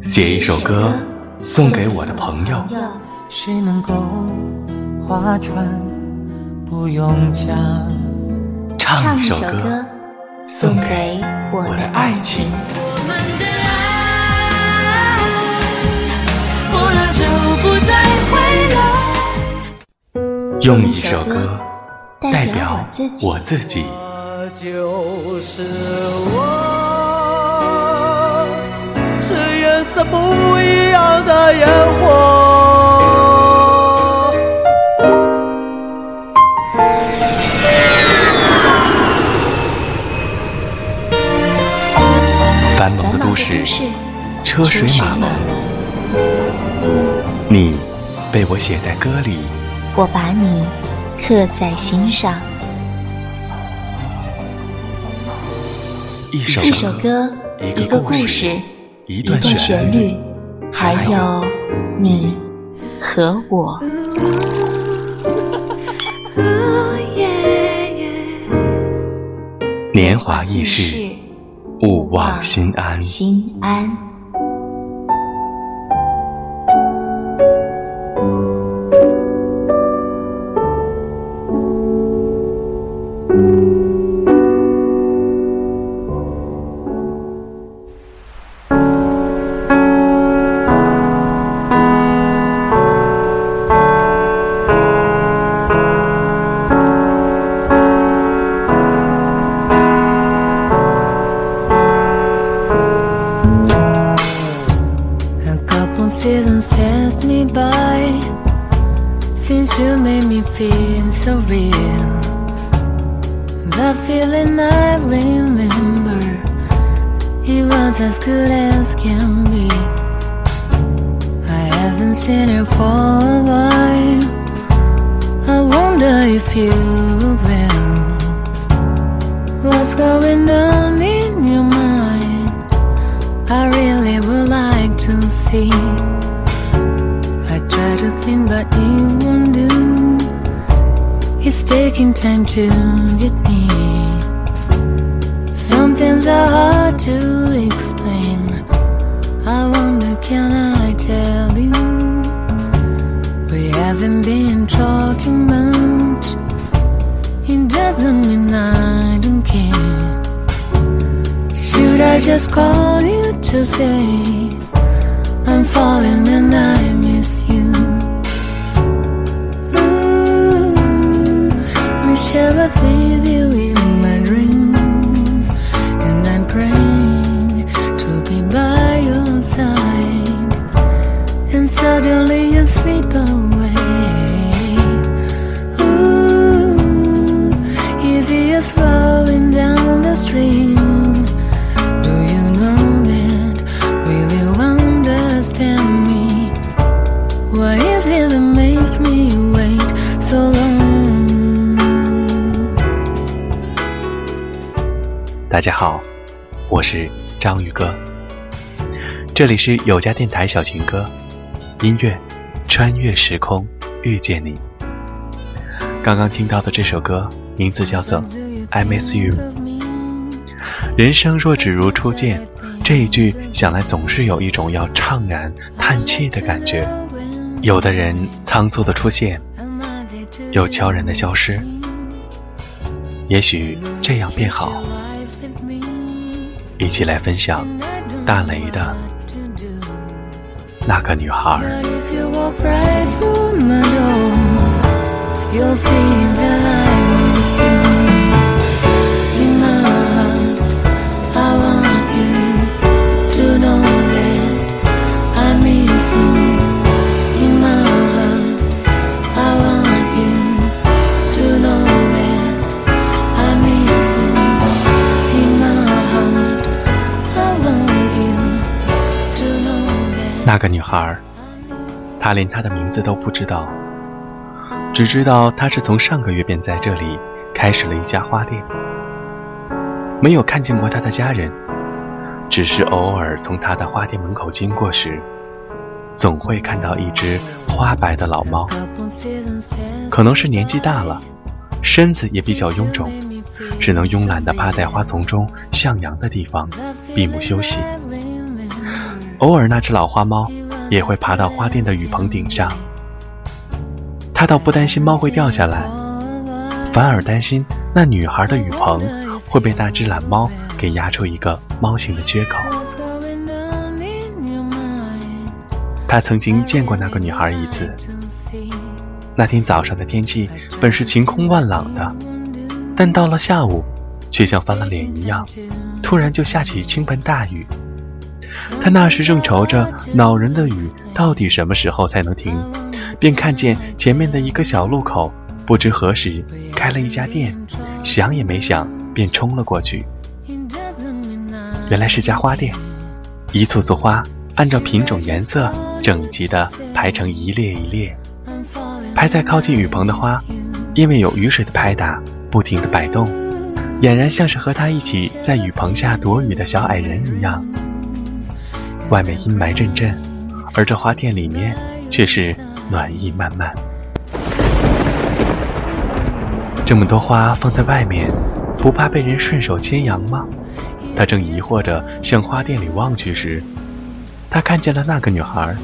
写一首歌送给我的朋友。谁能够划船不用桨？唱一首歌送给我的爱情。用一首歌代表我自己。就是我，是颜色不一样的烟火。繁忙的都市，车水马龙，你被我写在歌里，我把你刻在心上。一首歌，一个故事，一段旋律，还有你和我。年华易逝，勿忘心安。心安。Made me feel so real. The feeling I remember, it was as good as can be. I haven't seen her for a while. I wonder if you will. What's going on in your mind? I really would like to see. Taking time to get me. Some things are hard to explain. I wonder, can I tell you? We haven't been talking much. It doesn't mean I don't care. Should I just call you to say I'm falling and I shall 大家好，我是章鱼哥，这里是有家电台小情歌，音乐穿越时空遇见你。刚刚听到的这首歌名字叫做《I Miss You》。人生若只如初见，这一句想来总是有一种要怅然叹气的感觉。有的人仓促的出现，又悄然的消失，也许这样便好。一起来分享大雷的那个女孩。那个女孩，她连她的名字都不知道，只知道她是从上个月便在这里开始了一家花店。没有看见过她的家人，只是偶尔从她的花店门口经过时，总会看到一只花白的老猫。可能是年纪大了，身子也比较臃肿，只能慵懒地趴在花丛中向阳的地方闭目休息。偶尔，那只老花猫也会爬到花店的雨棚顶上。他倒不担心猫会掉下来，反而担心那女孩的雨棚会被那只懒猫给压出一个猫形的缺口。他曾经见过那个女孩一次。那天早上的天气本是晴空万朗的，但到了下午，却像翻了脸一样，突然就下起倾盆大雨。他那时正愁着恼人的雨到底什么时候才能停，便看见前面的一个小路口，不知何时开了一家店，想也没想便冲了过去。原来是家花店，一簇簇花按照品种颜色整齐地排成一列一列，排在靠近雨棚的花，因为有雨水的拍打，不停地摆动，俨然像是和他一起在雨棚下躲雨的小矮人一样。外面阴霾阵阵，而这花店里面却是暖意漫漫。这么多花放在外面，不怕被人顺手牵羊吗？他正疑惑着向花店里望去时，他看见了那个女孩，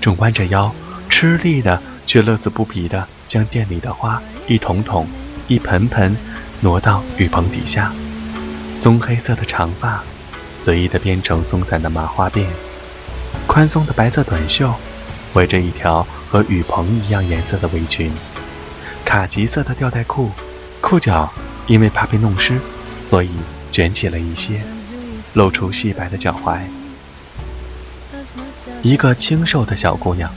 正弯着腰，吃力的却乐此不疲的将店里的花一桶桶、一盆盆挪到雨棚底下。棕黑色的长发。随意的编成松散的麻花辫，宽松的白色短袖，围着一条和雨棚一样颜色的围裙，卡其色的吊带裤，裤脚因为怕被弄湿，所以卷起了一些，露出细白的脚踝。一个清瘦的小姑娘，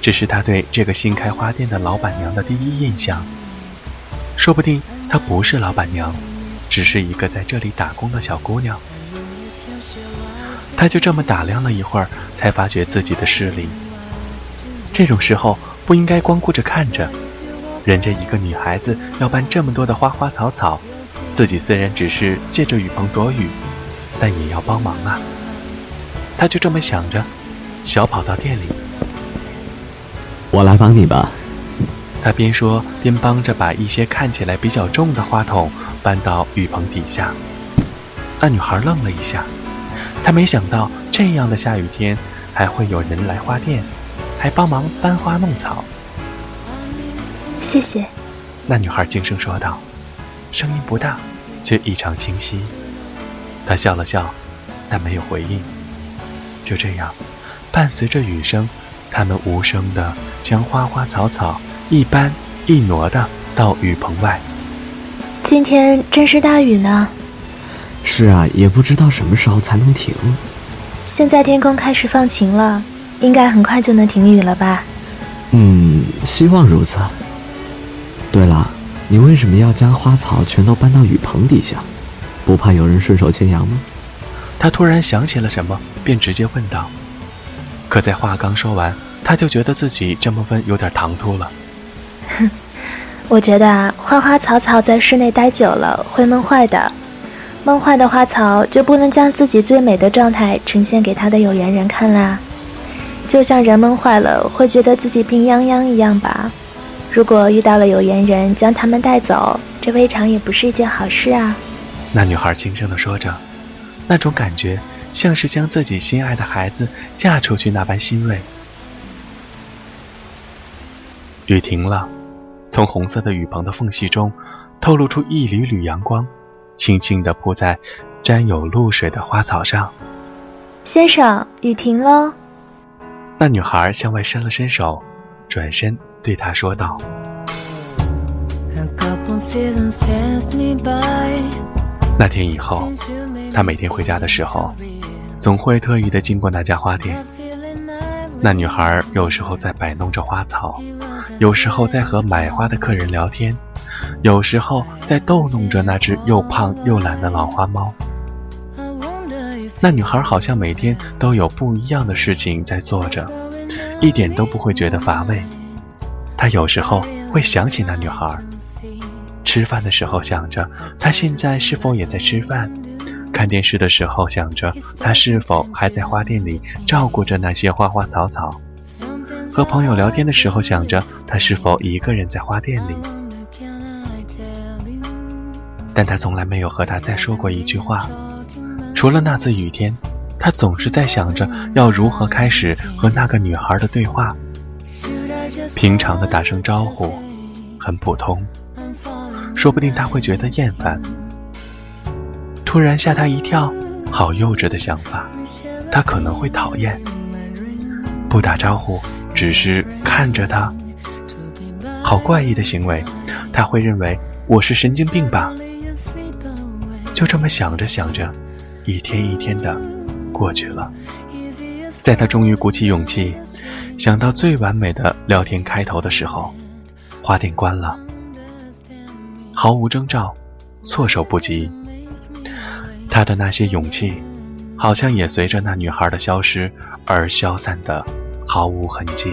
这是他对这个新开花店的老板娘的第一印象。说不定她不是老板娘，只是一个在这里打工的小姑娘。他就这么打量了一会儿，才发觉自己的失礼。这种时候不应该光顾着看着，人家一个女孩子要办这么多的花花草草，自己虽然只是借着雨棚躲雨，但也要帮忙啊。他就这么想着，小跑到店里，我来帮你吧。他边说边帮着把一些看起来比较重的花筒搬到雨棚底下。那女孩愣了一下。他没想到这样的下雨天还会有人来花店，还帮忙搬花弄草。谢谢，那女孩轻声说道，声音不大，却异常清晰。他笑了笑，但没有回应。就这样，伴随着雨声，他们无声地将花花草草一搬一挪的到雨棚外。今天真是大雨呢。是啊，也不知道什么时候才能停。现在天空开始放晴了，应该很快就能停雨了吧？嗯，希望如此。对了，你为什么要将花草全都搬到雨棚底下？不怕有人顺手牵羊吗？他突然想起了什么，便直接问道。可在话刚说完，他就觉得自己这么问有点唐突了。哼，我觉得啊花花草草在室内待久了会闷坏的。闷坏的花草就不能将自己最美的状态呈现给他的有缘人看啦，就像人闷坏了会觉得自己病殃殃一样吧。如果遇到了有缘人将他们带走，这未尝也不是一件好事啊。那女孩轻声地说着，那种感觉像是将自己心爱的孩子嫁出去那般欣慰。雨停了，从红色的雨棚的缝隙中透露出一缕缕阳光。轻轻地铺在沾有露水的花草上。先生，雨停了。那女孩向外伸了伸手，转身对他说道：“那天以后，他每天回家的时候，总会特意的经过那家花店。那女孩有时候在摆弄着花草，有时候在和买花的客人聊天。”有时候在逗弄着那只又胖又懒的老花猫。那女孩好像每天都有不一样的事情在做着，一点都不会觉得乏味。她有时候会想起那女孩，吃饭的时候想着她现在是否也在吃饭，看电视的时候想着他是否还在花店里照顾着那些花花草草，和朋友聊天的时候想着他是否一个人在花店里。但他从来没有和他再说过一句话。除了那次雨天，他总是在想着要如何开始和那个女孩的对话。平常的打声招呼，很普通，说不定他会觉得厌烦。突然吓他一跳，好幼稚的想法，他可能会讨厌。不打招呼，只是看着他，好怪异的行为，他会认为我是神经病吧？就这么想着想着，一天一天的过去了。在他终于鼓起勇气，想到最完美的聊天开头的时候，花店关了，毫无征兆，措手不及。他的那些勇气。好像也随着那女孩的消失而消散的毫无痕迹。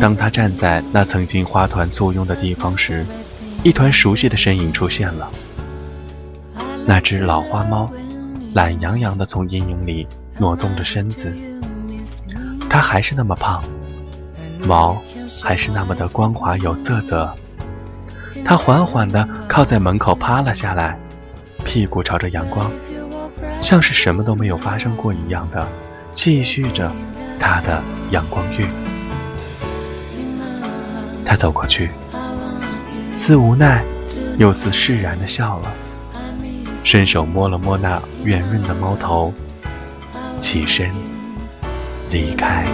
当他站在那曾经花团簇拥的地方时，一团熟悉的身影出现了。那只老花猫，懒洋洋地从阴影里挪动着身子。他还是那么胖，毛还是那么的光滑有色泽。他缓缓地靠在门口趴了下来，屁股朝着阳光，像是什么都没有发生过一样的继续着他的阳光浴。他走过去，似无奈又似释然地笑了，伸手摸了摸那圆润的猫头，起身。离开。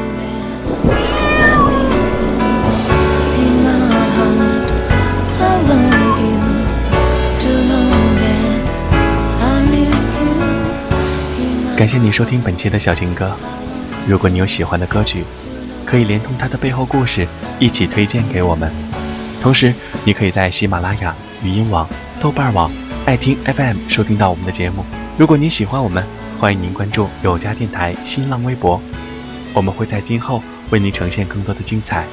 感谢你收听本期的小情歌。如果你有喜欢的歌曲，可以连同它的背后故事一起推荐给我们。同时，你可以在喜马拉雅、语音网、豆瓣网、爱听 FM 收听到我们的节目。如果你喜欢我们，欢迎您关注有家电台新浪微博。我们会在今后为您呈现更多的精彩。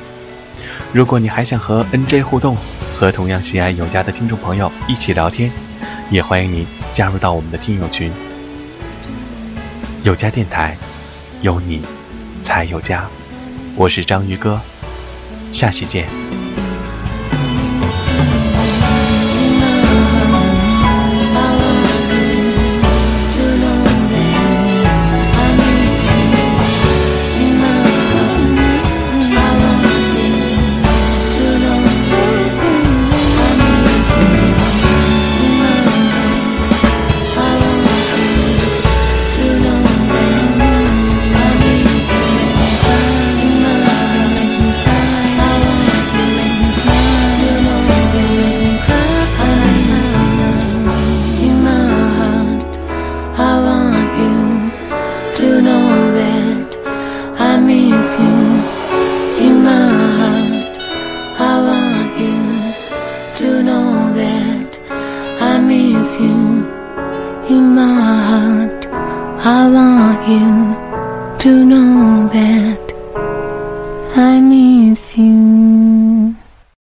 如果你还想和 NJ 互动，和同样喜爱有家的听众朋友一起聊天，也欢迎您加入到我们的听友群。有家电台，有你才有家。我是章鱼哥，下期见。